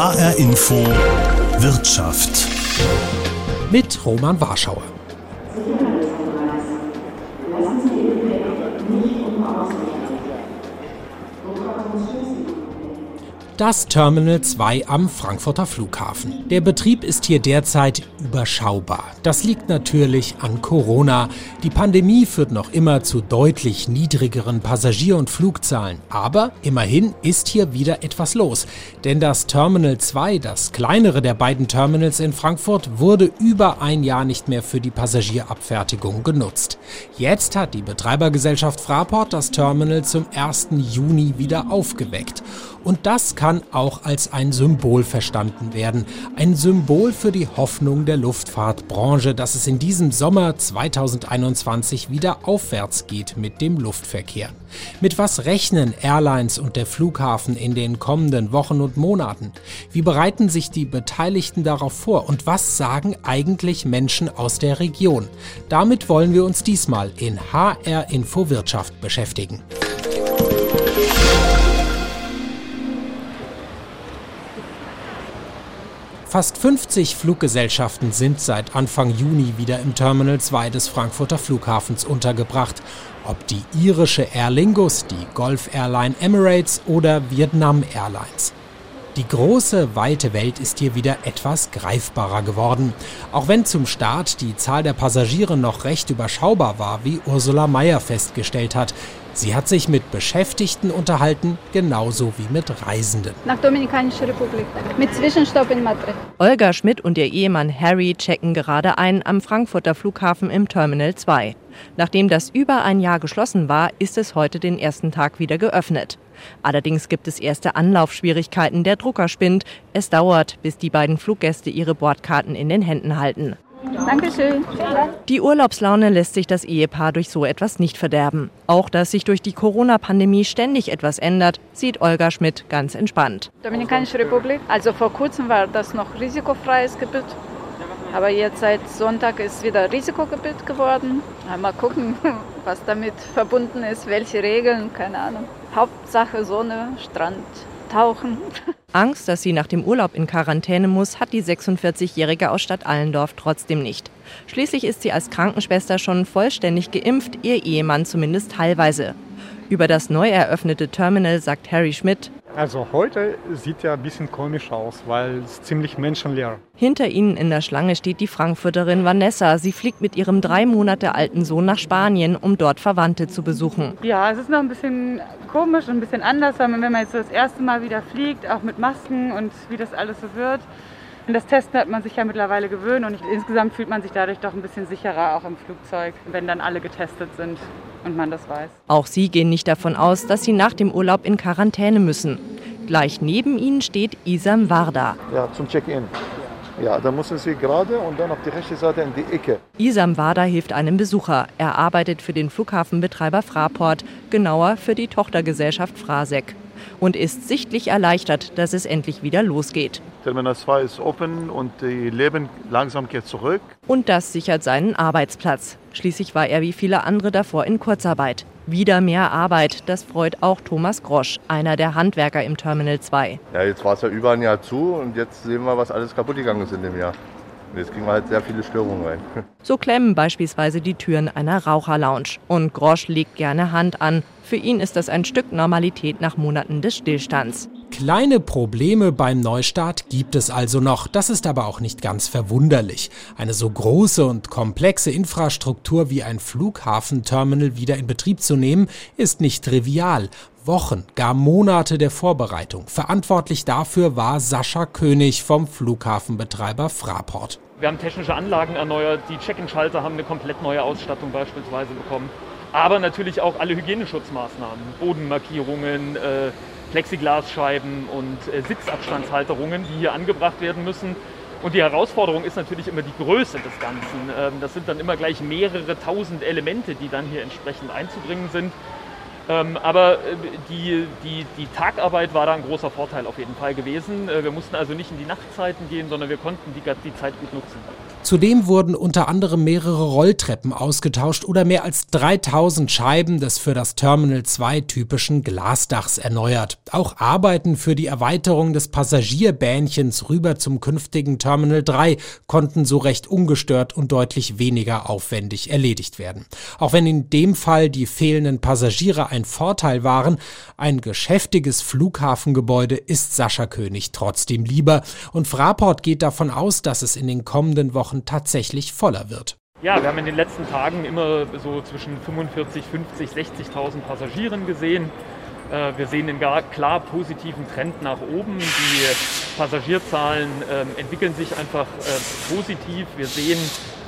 HR Info Wirtschaft mit Roman Warschauer. Das Terminal 2 am Frankfurter Flughafen. Der Betrieb ist hier derzeit überschaubar. Das liegt natürlich an Corona. Die Pandemie führt noch immer zu deutlich niedrigeren Passagier- und Flugzahlen. Aber immerhin ist hier wieder etwas los. Denn das Terminal 2, das kleinere der beiden Terminals in Frankfurt, wurde über ein Jahr nicht mehr für die Passagierabfertigung genutzt. Jetzt hat die Betreibergesellschaft Fraport das Terminal zum 1. Juni wieder aufgeweckt. Und das kann auch als ein Symbol verstanden werden. Ein Symbol für die Hoffnung der Luftfahrtbranche, dass es in diesem Sommer 2021 wieder aufwärts geht mit dem Luftverkehr. Mit was rechnen Airlines und der Flughafen in den kommenden Wochen und Monaten? Wie bereiten sich die Beteiligten darauf vor? Und was sagen eigentlich Menschen aus der Region? Damit wollen wir uns diesmal in HR Info Wirtschaft beschäftigen. Fast 50 Fluggesellschaften sind seit Anfang Juni wieder im Terminal 2 des Frankfurter Flughafens untergebracht. Ob die irische Aer Lingus, die Gulf Airline Emirates oder Vietnam Airlines. Die große, weite Welt ist hier wieder etwas greifbarer geworden. Auch wenn zum Start die Zahl der Passagiere noch recht überschaubar war, wie Ursula Mayer festgestellt hat. Sie hat sich mit Beschäftigten unterhalten, genauso wie mit Reisenden. Nach Dominikanischer Republik, mit Zwischenstopp in Madrid. Olga Schmidt und ihr Ehemann Harry checken gerade ein am Frankfurter Flughafen im Terminal 2. Nachdem das über ein Jahr geschlossen war, ist es heute den ersten Tag wieder geöffnet. Allerdings gibt es erste Anlaufschwierigkeiten, der Drucker spinnt. Es dauert, bis die beiden Fluggäste ihre Bordkarten in den Händen halten. Dankeschön. Die Urlaubslaune lässt sich das Ehepaar durch so etwas nicht verderben. Auch dass sich durch die Corona-Pandemie ständig etwas ändert, sieht Olga Schmidt ganz entspannt. Dominikanische Republik, also vor kurzem war das noch risikofreies Gebiet. Aber jetzt seit Sonntag ist wieder Risikogebiet geworden. Mal gucken, was damit verbunden ist, welche Regeln, keine Ahnung. Hauptsache Sonne, Strand, Tauchen. Angst, dass sie nach dem Urlaub in Quarantäne muss, hat die 46-Jährige aus Stadt Allendorf trotzdem nicht. Schließlich ist sie als Krankenschwester schon vollständig geimpft, ihr Ehemann zumindest teilweise. Über das neu eröffnete Terminal sagt Harry Schmidt, also heute sieht ja ein bisschen komisch aus, weil es ziemlich menschenleer. Hinter ihnen in der Schlange steht die Frankfurterin Vanessa. Sie fliegt mit ihrem drei Monate alten Sohn nach Spanien, um dort Verwandte zu besuchen. Ja, es ist noch ein bisschen komisch und ein bisschen anders, wenn man jetzt das erste Mal wieder fliegt, auch mit Masken und wie das alles so wird. Und das Testen hat man sich ja mittlerweile gewöhnt und insgesamt fühlt man sich dadurch doch ein bisschen sicherer auch im Flugzeug, wenn dann alle getestet sind und man das weiß. Auch sie gehen nicht davon aus, dass sie nach dem Urlaub in Quarantäne müssen. Gleich neben ihnen steht Isam Warda. Ja, zum Check-in. Ja, da müssen Sie gerade und dann auf die rechte Seite in die Ecke. Isam Wada hilft einem Besucher. Er arbeitet für den Flughafenbetreiber Fraport, genauer für die Tochtergesellschaft Frasek. Und ist sichtlich erleichtert, dass es endlich wieder losgeht. Terminal 2 ist offen und die Leben langsam geht zurück. Und das sichert seinen Arbeitsplatz. Schließlich war er wie viele andere davor in Kurzarbeit. Wieder mehr Arbeit, das freut auch Thomas Grosch, einer der Handwerker im Terminal 2. Ja, jetzt war es ja über ein Jahr zu und jetzt sehen wir, was alles kaputt gegangen ist in dem Jahr. Und jetzt kriegen wir halt sehr viele Störungen rein. So klemmen beispielsweise die Türen einer Raucherlounge. Und Grosch legt gerne Hand an. Für ihn ist das ein Stück Normalität nach Monaten des Stillstands. Kleine Probleme beim Neustart gibt es also noch. Das ist aber auch nicht ganz verwunderlich. Eine so große und komplexe Infrastruktur wie ein Flughafenterminal wieder in Betrieb zu nehmen, ist nicht trivial. Wochen, gar Monate der Vorbereitung. Verantwortlich dafür war Sascha König vom Flughafenbetreiber Fraport. Wir haben technische Anlagen erneuert, die Check-in-Schalter haben eine komplett neue Ausstattung beispielsweise bekommen. Aber natürlich auch alle Hygieneschutzmaßnahmen, Bodenmarkierungen, äh, Plexiglasscheiben und äh, Sitzabstandshalterungen, die hier angebracht werden müssen. Und die Herausforderung ist natürlich immer die Größe des Ganzen. Ähm, das sind dann immer gleich mehrere tausend Elemente, die dann hier entsprechend einzubringen sind. Ähm, aber äh, die, die, die Tagarbeit war da ein großer Vorteil auf jeden Fall gewesen. Äh, wir mussten also nicht in die Nachtzeiten gehen, sondern wir konnten die, die Zeit gut nutzen. Zudem wurden unter anderem mehrere Rolltreppen ausgetauscht oder mehr als 3000 Scheiben des für das Terminal 2 typischen Glasdachs erneuert. Auch Arbeiten für die Erweiterung des Passagierbähnchens rüber zum künftigen Terminal 3 konnten so recht ungestört und deutlich weniger aufwendig erledigt werden. Auch wenn in dem Fall die fehlenden Passagiere ein Vorteil waren, ein geschäftiges Flughafengebäude ist Sascha König trotzdem lieber und Fraport geht davon aus, dass es in den kommenden Wochen Wochen tatsächlich voller wird. Ja, wir haben in den letzten Tagen immer so zwischen 45, 50, 60.000 Passagieren gesehen. Äh, wir sehen einen klar positiven Trend nach oben. Die Passagierzahlen ähm, entwickeln sich einfach äh, positiv. Wir sehen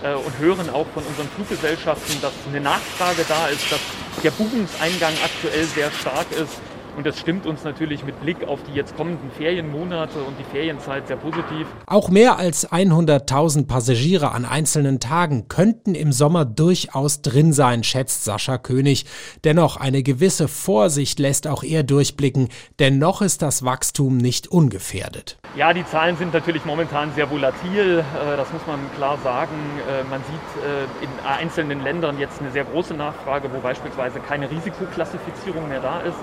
äh, und hören auch von unseren Fluggesellschaften, dass eine Nachfrage da ist, dass der Buchungseingang aktuell sehr stark ist. Und das stimmt uns natürlich mit Blick auf die jetzt kommenden Ferienmonate und die Ferienzeit sehr positiv. Auch mehr als 100.000 Passagiere an einzelnen Tagen könnten im Sommer durchaus drin sein, schätzt Sascha König. Dennoch eine gewisse Vorsicht lässt auch er durchblicken, denn noch ist das Wachstum nicht ungefährdet. Ja, die Zahlen sind natürlich momentan sehr volatil, äh, das muss man klar sagen. Äh, man sieht äh, in einzelnen Ländern jetzt eine sehr große Nachfrage, wo beispielsweise keine Risikoklassifizierung mehr da ist.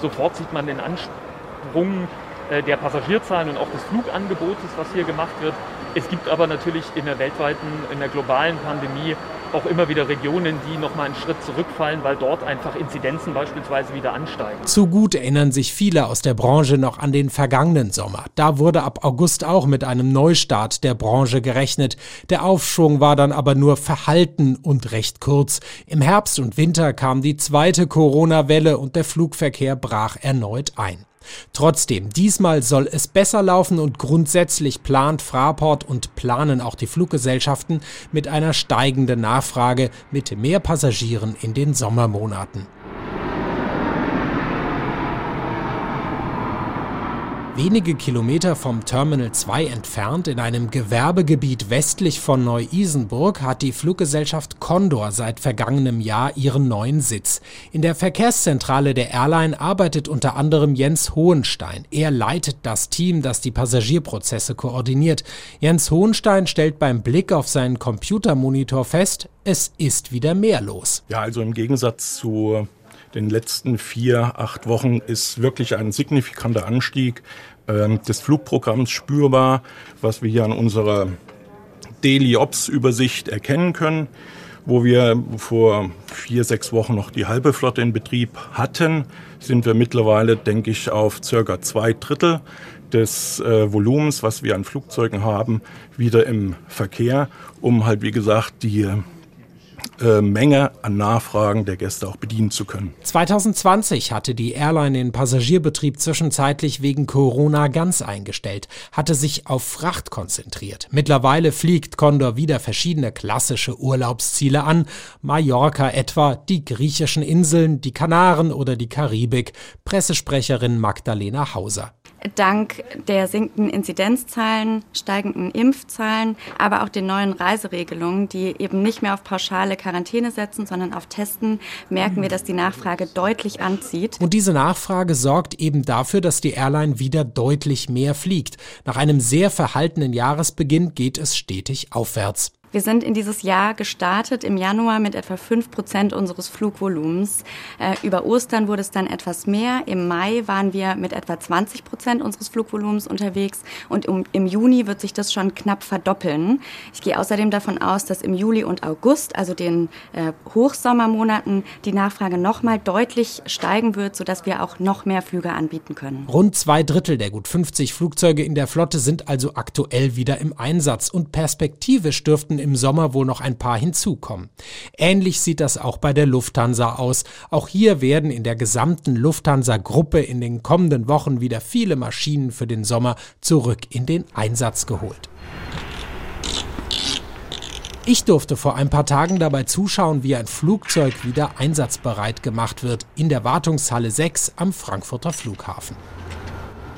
Sofort sieht man den Ansprung äh, der Passagierzahlen und auch des Flugangebotes, was hier gemacht wird. Es gibt aber natürlich in der weltweiten, in der globalen Pandemie auch immer wieder Regionen, die nochmal einen Schritt zurückfallen, weil dort einfach Inzidenzen beispielsweise wieder ansteigen. Zu gut erinnern sich viele aus der Branche noch an den vergangenen Sommer. Da wurde ab August auch mit einem Neustart der Branche gerechnet. Der Aufschwung war dann aber nur verhalten und recht kurz. Im Herbst und Winter kam die zweite Corona-Welle und der Flugverkehr brach erneut ein. Trotzdem, diesmal soll es besser laufen und grundsätzlich plant Fraport und planen auch die Fluggesellschaften mit einer steigenden Nachfrage mit mehr Passagieren in den Sommermonaten. Wenige Kilometer vom Terminal 2 entfernt, in einem Gewerbegebiet westlich von Neu-Isenburg, hat die Fluggesellschaft Condor seit vergangenem Jahr ihren neuen Sitz. In der Verkehrszentrale der Airline arbeitet unter anderem Jens Hohenstein. Er leitet das Team, das die Passagierprozesse koordiniert. Jens Hohenstein stellt beim Blick auf seinen Computermonitor fest, es ist wieder mehr los. Ja, also im Gegensatz zu den letzten vier, acht Wochen ist wirklich ein signifikanter Anstieg äh, des Flugprogramms spürbar, was wir hier an unserer Daily Ops Übersicht erkennen können, wo wir vor vier, sechs Wochen noch die halbe Flotte in Betrieb hatten, sind wir mittlerweile, denke ich, auf circa zwei Drittel des äh, Volumens, was wir an Flugzeugen haben, wieder im Verkehr, um halt, wie gesagt, die Menge an Nachfragen der Gäste auch bedienen zu können. 2020 hatte die Airline den Passagierbetrieb zwischenzeitlich wegen Corona ganz eingestellt, hatte sich auf Fracht konzentriert. Mittlerweile fliegt Condor wieder verschiedene klassische Urlaubsziele an, Mallorca etwa, die griechischen Inseln, die Kanaren oder die Karibik. Pressesprecherin Magdalena Hauser dank der sinkenden Inzidenzzahlen, steigenden Impfzahlen, aber auch den neuen Reiseregelungen, die eben nicht mehr auf pauschale Quarantäne setzen, sondern auf Testen, merken wir, dass die Nachfrage deutlich anzieht. Und diese Nachfrage sorgt eben dafür, dass die Airline wieder deutlich mehr fliegt. Nach einem sehr verhaltenen Jahresbeginn geht es stetig aufwärts. Wir sind in dieses Jahr gestartet im Januar mit etwa fünf Prozent unseres Flugvolumens. Äh, über Ostern wurde es dann etwas mehr. Im Mai waren wir mit etwa 20 Prozent unseres Flugvolumens unterwegs und um, im Juni wird sich das schon knapp verdoppeln. Ich gehe außerdem davon aus, dass im Juli und August, also den äh, Hochsommermonaten, die Nachfrage nochmal deutlich steigen wird, sodass wir auch noch mehr Flüge anbieten können. Rund zwei Drittel der gut 50 Flugzeuge in der Flotte sind also aktuell wieder im Einsatz und perspektivisch dürften im Sommer wohl noch ein paar hinzukommen. Ähnlich sieht das auch bei der Lufthansa aus. Auch hier werden in der gesamten Lufthansa-Gruppe in den kommenden Wochen wieder viele Maschinen für den Sommer zurück in den Einsatz geholt. Ich durfte vor ein paar Tagen dabei zuschauen, wie ein Flugzeug wieder einsatzbereit gemacht wird in der Wartungshalle 6 am Frankfurter Flughafen.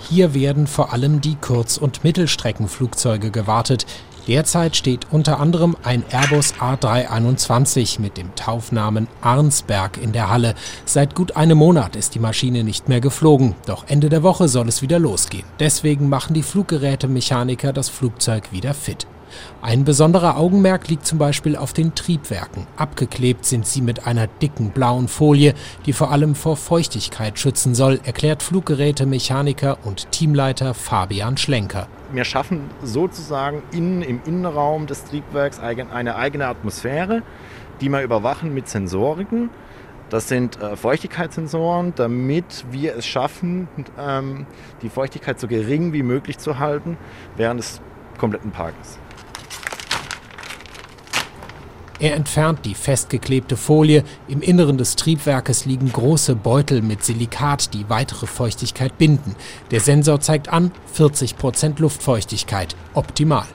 Hier werden vor allem die Kurz- und Mittelstreckenflugzeuge gewartet. Derzeit steht unter anderem ein Airbus A321 mit dem Taufnamen Arnsberg in der Halle. Seit gut einem Monat ist die Maschine nicht mehr geflogen, doch Ende der Woche soll es wieder losgehen. Deswegen machen die Fluggerätemechaniker das Flugzeug wieder fit. Ein besonderer Augenmerk liegt zum Beispiel auf den Triebwerken. Abgeklebt sind sie mit einer dicken blauen Folie, die vor allem vor Feuchtigkeit schützen soll, erklärt Fluggerätemechaniker und Teamleiter Fabian Schlenker. Wir schaffen sozusagen innen im Innenraum des Triebwerks eine eigene Atmosphäre, die wir überwachen mit Sensoriken. Das sind äh, Feuchtigkeitssensoren, damit wir es schaffen, ähm, die Feuchtigkeit so gering wie möglich zu halten während des kompletten Parkens. Er entfernt die festgeklebte Folie. Im Inneren des Triebwerkes liegen große Beutel mit Silikat, die weitere Feuchtigkeit binden. Der Sensor zeigt an 40 Prozent Luftfeuchtigkeit. Optimal.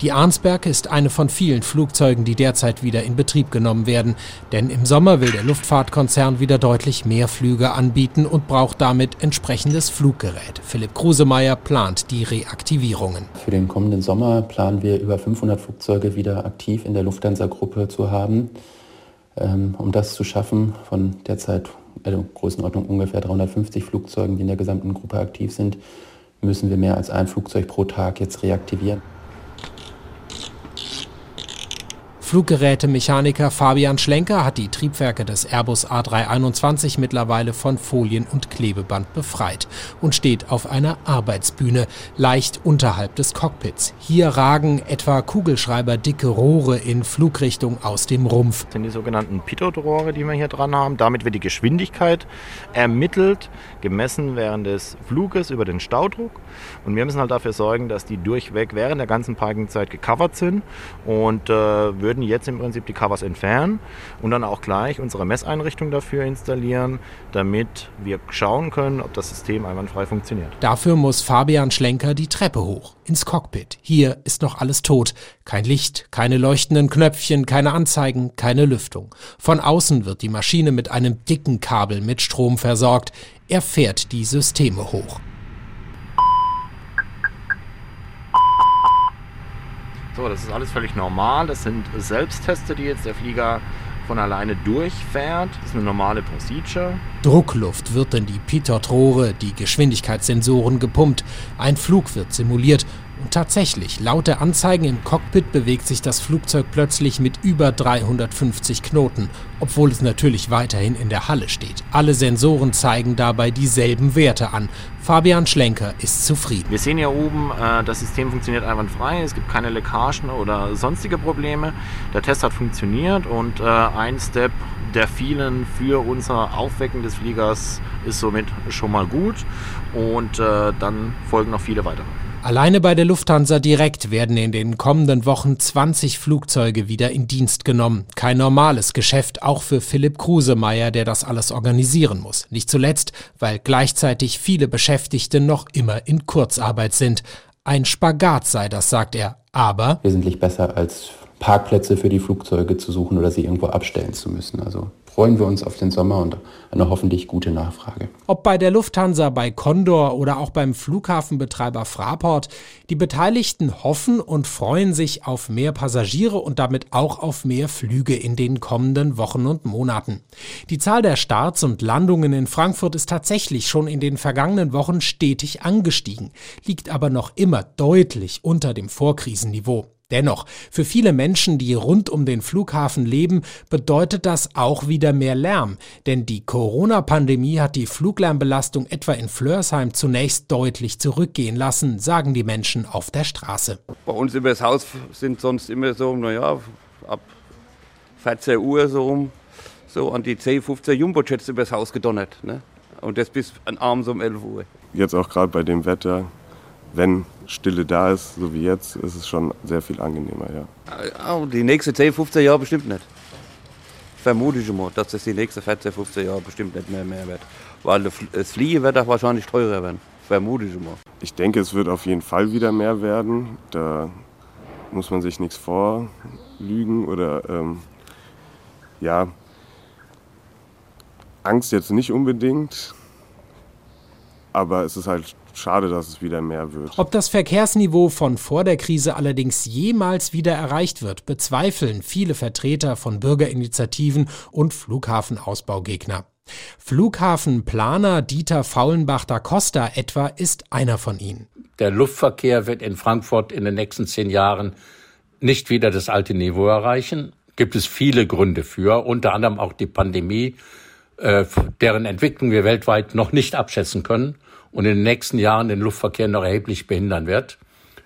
Die Arnsberg ist eine von vielen Flugzeugen, die derzeit wieder in Betrieb genommen werden. Denn im Sommer will der Luftfahrtkonzern wieder deutlich mehr Flüge anbieten und braucht damit entsprechendes Fluggerät. Philipp Krusemeier plant die Reaktivierungen. Für den kommenden Sommer planen wir über 500 Flugzeuge wieder aktiv in der Lufthansa-Gruppe zu haben. Ähm, um das zu schaffen, von derzeit also Größenordnung ungefähr 350 Flugzeugen, die in der gesamten Gruppe aktiv sind, müssen wir mehr als ein Flugzeug pro Tag jetzt reaktivieren. Fluggerätemechaniker Fabian Schlenker hat die Triebwerke des Airbus A321 mittlerweile von Folien und Klebeband befreit und steht auf einer Arbeitsbühne, leicht unterhalb des Cockpits. Hier ragen etwa kugelschreiberdicke Rohre in Flugrichtung aus dem Rumpf. Das sind die sogenannten Pitot-Rohre, die wir hier dran haben. Damit wird die Geschwindigkeit ermittelt, gemessen während des Fluges über den Staudruck. Und wir müssen halt dafür sorgen, dass die durchweg während der ganzen Parkingzeit gecovert sind und äh, würden jetzt im Prinzip die Covers entfernen und dann auch gleich unsere Messeinrichtung dafür installieren, damit wir schauen können, ob das System einwandfrei funktioniert. Dafür muss Fabian Schlenker die Treppe hoch, ins Cockpit. Hier ist noch alles tot. Kein Licht, keine leuchtenden Knöpfchen, keine Anzeigen, keine Lüftung. Von außen wird die Maschine mit einem dicken Kabel mit Strom versorgt. Er fährt die Systeme hoch. So, das ist alles völlig normal. Das sind Selbstteste, die jetzt der Flieger von alleine durchfährt. Das ist eine normale Procedure. Druckluft wird in die Pitot-Rohre, die Geschwindigkeitssensoren gepumpt. Ein Flug wird simuliert und tatsächlich, laut der Anzeigen im Cockpit bewegt sich das Flugzeug plötzlich mit über 350 Knoten, obwohl es natürlich weiterhin in der Halle steht. Alle Sensoren zeigen dabei dieselben Werte an. Fabian Schlenker ist zufrieden. Wir sehen hier oben, äh, das System funktioniert einwandfrei, es gibt keine Leckagen oder sonstige Probleme. Der Test hat funktioniert und äh, ein Step der vielen für unser Aufwecken des Fliegers ist somit schon mal gut und äh, dann folgen noch viele weitere. Alleine bei der Lufthansa direkt werden in den kommenden Wochen 20 Flugzeuge wieder in Dienst genommen. Kein normales Geschäft, auch für Philipp Krusemeier, der das alles organisieren muss. Nicht zuletzt, weil gleichzeitig viele Beschäftigte noch immer in Kurzarbeit sind. Ein Spagat sei das, sagt er. Aber wesentlich besser als Parkplätze für die Flugzeuge zu suchen oder sie irgendwo abstellen zu müssen. Also freuen wir uns auf den Sommer und eine hoffentlich gute Nachfrage. Ob bei der Lufthansa, bei Condor oder auch beim Flughafenbetreiber Fraport, die Beteiligten hoffen und freuen sich auf mehr Passagiere und damit auch auf mehr Flüge in den kommenden Wochen und Monaten. Die Zahl der Starts und Landungen in Frankfurt ist tatsächlich schon in den vergangenen Wochen stetig angestiegen, liegt aber noch immer deutlich unter dem Vorkrisenniveau. Dennoch, für viele Menschen, die rund um den Flughafen leben, bedeutet das auch wieder mehr Lärm. Denn die Corona-Pandemie hat die Fluglärmbelastung etwa in Flörsheim zunächst deutlich zurückgehen lassen, sagen die Menschen auf der Straße. Bei uns über das Haus sind sonst immer so, naja, ab 14 Uhr so rum, so an die 10, 15 Jumbo-Jets übers Haus gedonnert. Ne? Und das bis abends um 11 Uhr. Jetzt auch gerade bei dem Wetter wenn Stille da ist, so wie jetzt, ist es schon sehr viel angenehmer, ja. Oh, die nächsten 10, 15 Jahre bestimmt nicht. Vermute ich mal, dass das die nächsten 14, 15 Jahre bestimmt nicht mehr, mehr wird. Weil das Fliegen wird auch wahrscheinlich teurer werden. Vermute ich mal. Ich denke, es wird auf jeden Fall wieder mehr werden. Da muss man sich nichts vorlügen oder ähm, ja, Angst jetzt nicht unbedingt, aber es ist halt schade, dass es wieder mehr wird. Ob das Verkehrsniveau von vor der Krise allerdings jemals wieder erreicht wird, bezweifeln viele Vertreter von Bürgerinitiativen und Flughafenausbaugegner. Flughafenplaner Dieter Faulenbach da Costa etwa ist einer von ihnen. Der Luftverkehr wird in Frankfurt in den nächsten zehn Jahren nicht wieder das alte Niveau erreichen. Gibt es viele Gründe für, unter anderem auch die Pandemie, äh, deren Entwicklung wir weltweit noch nicht abschätzen können und in den nächsten Jahren den Luftverkehr noch erheblich behindern wird.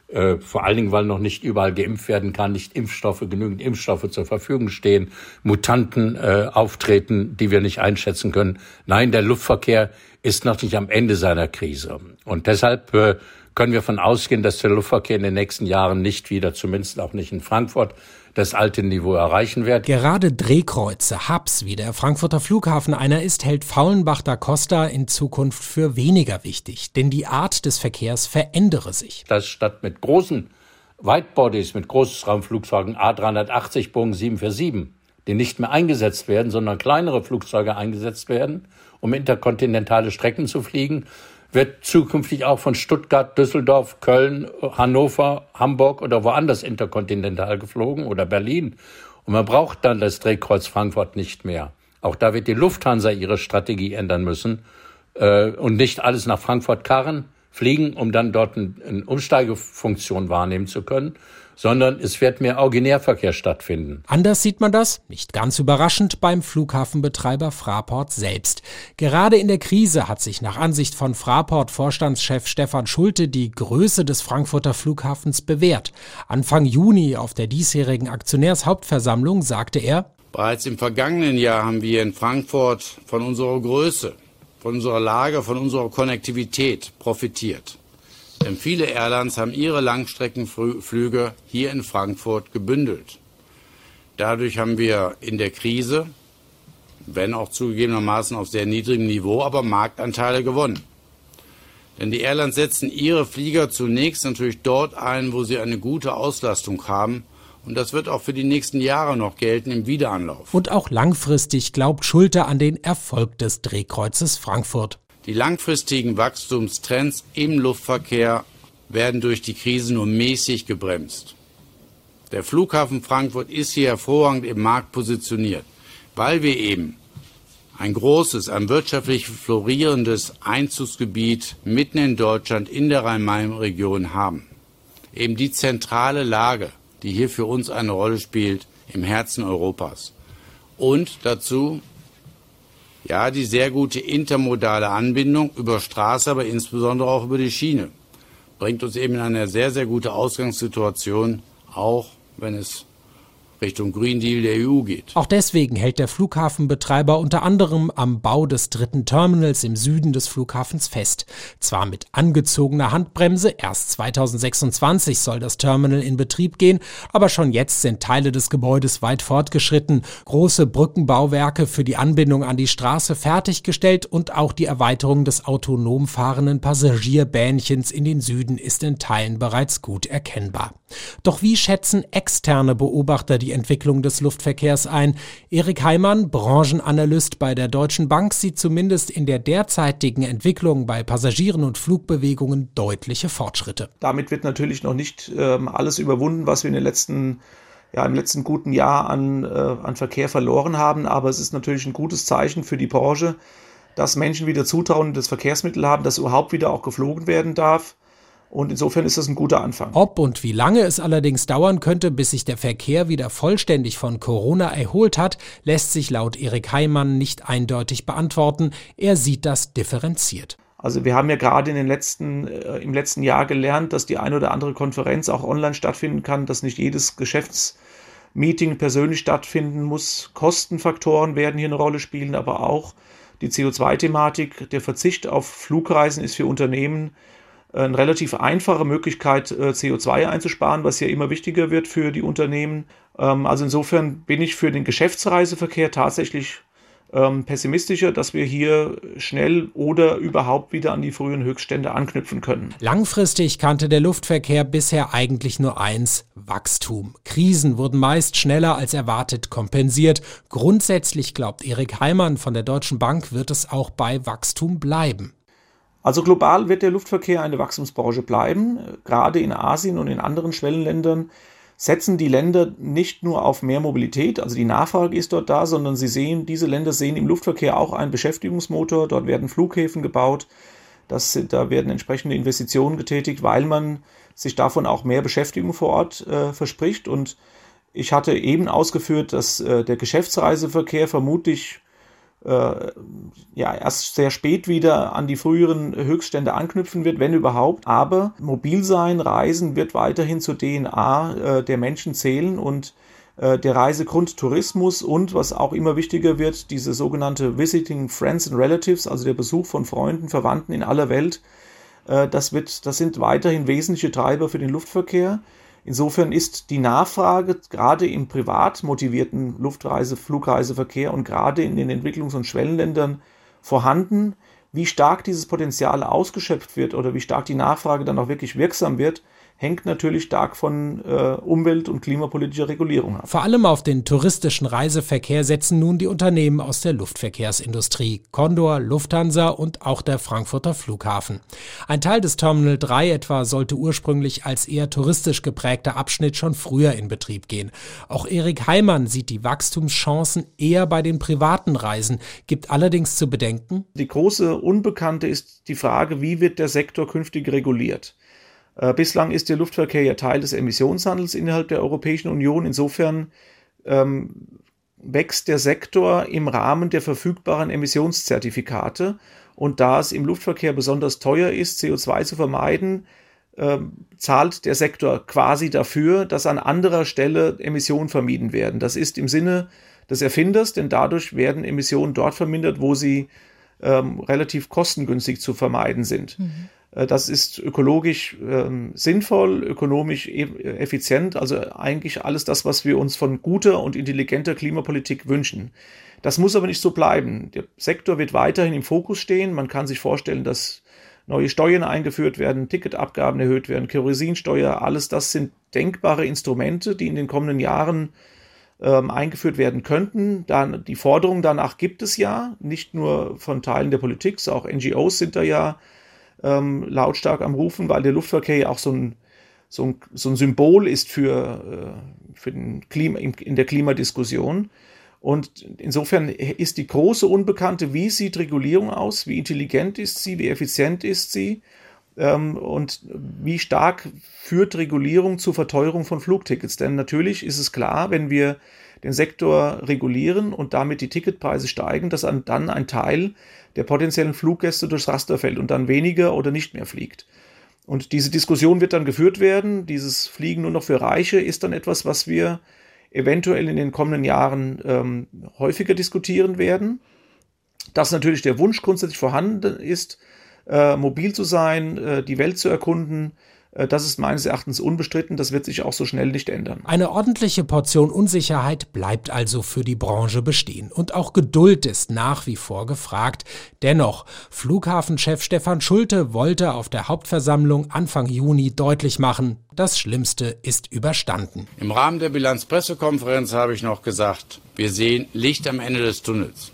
Äh, vor allen Dingen, weil noch nicht überall geimpft werden kann, nicht Impfstoffe, genügend Impfstoffe zur Verfügung stehen, Mutanten äh, auftreten, die wir nicht einschätzen können. Nein, der Luftverkehr ist noch nicht am Ende seiner Krise. Und deshalb äh, können wir von ausgehen, dass der Luftverkehr in den nächsten Jahren nicht wieder, zumindest auch nicht in Frankfurt, das alte Niveau erreichen wird. Gerade Drehkreuze, Hubs, wie der Frankfurter Flughafen einer ist, hält Faulenbach da Costa in Zukunft für weniger wichtig, denn die Art des Verkehrs verändere sich. Dass statt mit großen Whitebodies, mit Großraumflugzeugen A380 Boeing 747, die nicht mehr eingesetzt werden, sondern kleinere Flugzeuge eingesetzt werden, um interkontinentale Strecken zu fliegen, wird zukünftig auch von Stuttgart, Düsseldorf, Köln, Hannover, Hamburg oder woanders interkontinental geflogen oder Berlin. Und man braucht dann das Drehkreuz Frankfurt nicht mehr. Auch da wird die Lufthansa ihre Strategie ändern müssen äh, und nicht alles nach Frankfurt karren, fliegen, um dann dort eine Umsteigefunktion wahrnehmen zu können, sondern es wird mehr Originärverkehr stattfinden. Anders sieht man das, nicht ganz überraschend, beim Flughafenbetreiber Fraport selbst. Gerade in der Krise hat sich nach Ansicht von Fraport-Vorstandschef Stefan Schulte die Größe des Frankfurter Flughafens bewährt. Anfang Juni auf der diesjährigen Aktionärshauptversammlung sagte er, Bereits im vergangenen Jahr haben wir in Frankfurt von unserer Größe, von unserer Lage, von unserer Konnektivität profitiert. Denn viele Airlines haben ihre Langstreckenflüge hier in Frankfurt gebündelt. Dadurch haben wir in der Krise, wenn auch zugegebenermaßen auf sehr niedrigem Niveau, aber Marktanteile gewonnen. Denn die Airlines setzen ihre Flieger zunächst natürlich dort ein, wo sie eine gute Auslastung haben. Und das wird auch für die nächsten Jahre noch gelten im Wiederanlauf. Und auch langfristig glaubt Schulte an den Erfolg des Drehkreuzes Frankfurt. Die langfristigen Wachstumstrends im Luftverkehr werden durch die Krise nur mäßig gebremst. Der Flughafen Frankfurt ist hier hervorragend im Markt positioniert, weil wir eben ein großes, ein wirtschaftlich florierendes Einzugsgebiet mitten in Deutschland in der Rhein-Main-Region haben. Eben die zentrale Lage, die hier für uns eine Rolle spielt, im Herzen Europas. Und dazu ja, die sehr gute intermodale Anbindung über Straße, aber insbesondere auch über die Schiene. Bringt uns eben in eine sehr, sehr gute Ausgangssituation, auch wenn es Richtung Green Deal der EU geht. Auch deswegen hält der Flughafenbetreiber unter anderem am Bau des dritten Terminals im Süden des Flughafens fest. Zwar mit angezogener Handbremse, erst 2026 soll das Terminal in Betrieb gehen, aber schon jetzt sind Teile des Gebäudes weit fortgeschritten, große Brückenbauwerke für die Anbindung an die Straße fertiggestellt und auch die Erweiterung des autonom fahrenden Passagierbähnchens in den Süden ist in Teilen bereits gut erkennbar. Doch wie schätzen externe Beobachter die Entwicklung des Luftverkehrs ein? Erik Heimann, Branchenanalyst bei der Deutschen Bank, sieht zumindest in der derzeitigen Entwicklung bei Passagieren und Flugbewegungen deutliche Fortschritte. Damit wird natürlich noch nicht ähm, alles überwunden, was wir in den letzten ja, im letzten guten Jahr an, äh, an Verkehr verloren haben. Aber es ist natürlich ein gutes Zeichen für die Branche, dass Menschen wieder Zutrauen in das Verkehrsmittel haben, dass überhaupt wieder auch geflogen werden darf. Und insofern ist das ein guter Anfang. Ob und wie lange es allerdings dauern könnte, bis sich der Verkehr wieder vollständig von Corona erholt hat, lässt sich laut Erik Heimann nicht eindeutig beantworten. Er sieht das differenziert. Also wir haben ja gerade in den letzten, äh, im letzten Jahr gelernt, dass die eine oder andere Konferenz auch online stattfinden kann, dass nicht jedes Geschäftsmeeting persönlich stattfinden muss. Kostenfaktoren werden hier eine Rolle spielen, aber auch die CO2-Thematik. Der Verzicht auf Flugreisen ist für Unternehmen eine relativ einfache Möglichkeit, äh, CO2 einzusparen, was ja immer wichtiger wird für die Unternehmen. Ähm, also insofern bin ich für den Geschäftsreiseverkehr tatsächlich ähm, pessimistischer, dass wir hier schnell oder überhaupt wieder an die frühen Höchststände anknüpfen können. Langfristig kannte der Luftverkehr bisher eigentlich nur eins, Wachstum. Krisen wurden meist schneller als erwartet kompensiert. Grundsätzlich glaubt Erik Heimann von der Deutschen Bank, wird es auch bei Wachstum bleiben. Also global wird der Luftverkehr eine Wachstumsbranche bleiben. Gerade in Asien und in anderen Schwellenländern setzen die Länder nicht nur auf mehr Mobilität, also die Nachfrage ist dort da, sondern sie sehen, diese Länder sehen im Luftverkehr auch einen Beschäftigungsmotor. Dort werden Flughäfen gebaut. Das, da werden entsprechende Investitionen getätigt, weil man sich davon auch mehr Beschäftigung vor Ort äh, verspricht. Und ich hatte eben ausgeführt, dass äh, der Geschäftsreiseverkehr vermutlich ja, erst sehr spät wieder an die früheren Höchststände anknüpfen wird, wenn überhaupt. Aber mobil sein, Reisen wird weiterhin zur DNA äh, der Menschen zählen und äh, der Reisegrund Tourismus und was auch immer wichtiger wird, diese sogenannte Visiting Friends and Relatives, also der Besuch von Freunden, Verwandten in aller Welt. Äh, das, wird, das sind weiterhin wesentliche Treiber für den Luftverkehr. Insofern ist die Nachfrage gerade im privat motivierten Luftreise, Flugreiseverkehr und gerade in den Entwicklungs- und Schwellenländern vorhanden. Wie stark dieses Potenzial ausgeschöpft wird oder wie stark die Nachfrage dann auch wirklich wirksam wird, hängt natürlich stark von äh, umwelt- und klimapolitischer Regulierung ab. Vor allem auf den touristischen Reiseverkehr setzen nun die Unternehmen aus der Luftverkehrsindustrie, Condor, Lufthansa und auch der Frankfurter Flughafen. Ein Teil des Terminal 3 etwa sollte ursprünglich als eher touristisch geprägter Abschnitt schon früher in Betrieb gehen. Auch Erik Heimann sieht die Wachstumschancen eher bei den privaten Reisen, gibt allerdings zu bedenken, die große Unbekannte ist die Frage, wie wird der Sektor künftig reguliert? Äh, bislang ist der Luftverkehr ja Teil des Emissionshandels innerhalb der Europäischen Union. Insofern ähm, wächst der Sektor im Rahmen der verfügbaren Emissionszertifikate. Und da es im Luftverkehr besonders teuer ist, CO2 zu vermeiden, ähm, zahlt der Sektor quasi dafür, dass an anderer Stelle Emissionen vermieden werden. Das ist im Sinne des Erfinders, denn dadurch werden Emissionen dort vermindert, wo sie ähm, relativ kostengünstig zu vermeiden sind. Mhm. Äh, das ist ökologisch ähm, sinnvoll, ökonomisch e effizient, also eigentlich alles das, was wir uns von guter und intelligenter Klimapolitik wünschen. Das muss aber nicht so bleiben. Der Sektor wird weiterhin im Fokus stehen. Man kann sich vorstellen, dass neue Steuern eingeführt werden, Ticketabgaben erhöht werden, Kerosinsteuer, alles das sind denkbare Instrumente, die in den kommenden Jahren ähm, eingeführt werden könnten. Dann, die Forderung danach gibt es ja, nicht nur von Teilen der Politik, auch NGOs sind da ja ähm, lautstark am Rufen, weil der Luftverkehr ja auch so ein, so ein, so ein Symbol ist für, äh, für den Klima, in der Klimadiskussion. Und insofern ist die große Unbekannte, wie sieht Regulierung aus, wie intelligent ist sie, wie effizient ist sie ähm, und wie stark führt Regulierung zur Verteuerung von Flugtickets. Denn natürlich ist es klar, wenn wir den Sektor regulieren und damit die Ticketpreise steigen, dass dann ein Teil der potenziellen Fluggäste durchs Raster fällt und dann weniger oder nicht mehr fliegt. Und diese Diskussion wird dann geführt werden. Dieses Fliegen nur noch für Reiche ist dann etwas, was wir eventuell in den kommenden Jahren ähm, häufiger diskutieren werden. Dass natürlich der Wunsch grundsätzlich vorhanden ist, äh, mobil zu sein, äh, die Welt zu erkunden, das ist meines Erachtens unbestritten, das wird sich auch so schnell nicht ändern. Eine ordentliche Portion Unsicherheit bleibt also für die Branche bestehen. Und auch Geduld ist nach wie vor gefragt. Dennoch, Flughafenchef Stefan Schulte wollte auf der Hauptversammlung Anfang Juni deutlich machen, das Schlimmste ist überstanden. Im Rahmen der Bilanzpressekonferenz habe ich noch gesagt, wir sehen Licht am Ende des Tunnels.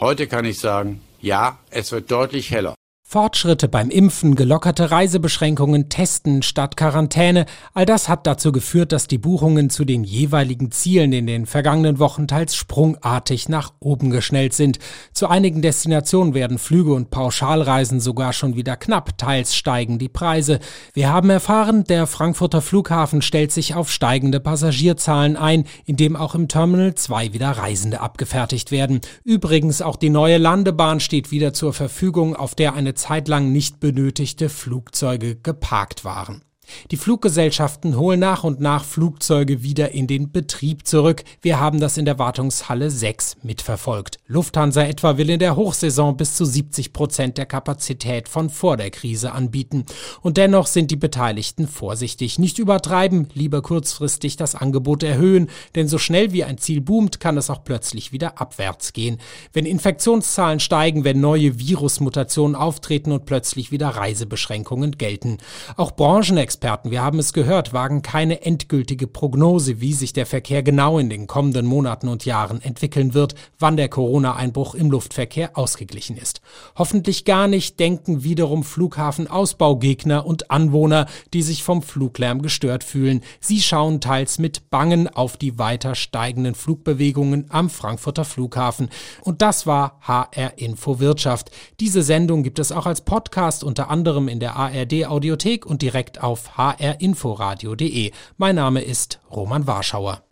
Heute kann ich sagen, ja, es wird deutlich heller. Fortschritte beim Impfen, gelockerte Reisebeschränkungen, Testen statt Quarantäne, all das hat dazu geführt, dass die Buchungen zu den jeweiligen Zielen in den vergangenen Wochen teils sprungartig nach oben geschnellt sind. Zu einigen Destinationen werden Flüge und Pauschalreisen sogar schon wieder knapp, teils steigen die Preise. Wir haben erfahren, der Frankfurter Flughafen stellt sich auf steigende Passagierzahlen ein, indem auch im Terminal 2 wieder Reisende abgefertigt werden. Übrigens auch die neue Landebahn steht wieder zur Verfügung, auf der eine Zeit lang nicht benötigte Flugzeuge geparkt waren. Die Fluggesellschaften holen nach und nach Flugzeuge wieder in den Betrieb zurück. Wir haben das in der Wartungshalle 6 mitverfolgt. Lufthansa etwa will in der Hochsaison bis zu 70 Prozent der Kapazität von vor der Krise anbieten. Und dennoch sind die Beteiligten vorsichtig. Nicht übertreiben, lieber kurzfristig das Angebot erhöhen, denn so schnell wie ein Ziel boomt, kann es auch plötzlich wieder abwärts gehen. Wenn Infektionszahlen steigen, wenn neue Virusmutationen auftreten und plötzlich wieder Reisebeschränkungen gelten. Auch Branchenexperten Experten, wir haben es gehört, wagen keine endgültige Prognose, wie sich der Verkehr genau in den kommenden Monaten und Jahren entwickeln wird, wann der Corona-Einbruch im Luftverkehr ausgeglichen ist. Hoffentlich gar nicht, denken wiederum Flughafenausbaugegner und Anwohner, die sich vom Fluglärm gestört fühlen. Sie schauen teils mit Bangen auf die weiter steigenden Flugbewegungen am Frankfurter Flughafen. Und das war HR Info Wirtschaft. Diese Sendung gibt es auch als Podcast unter anderem in der ARD Audiothek und direkt hrinforadio.de. Mein Name ist Roman Warschauer.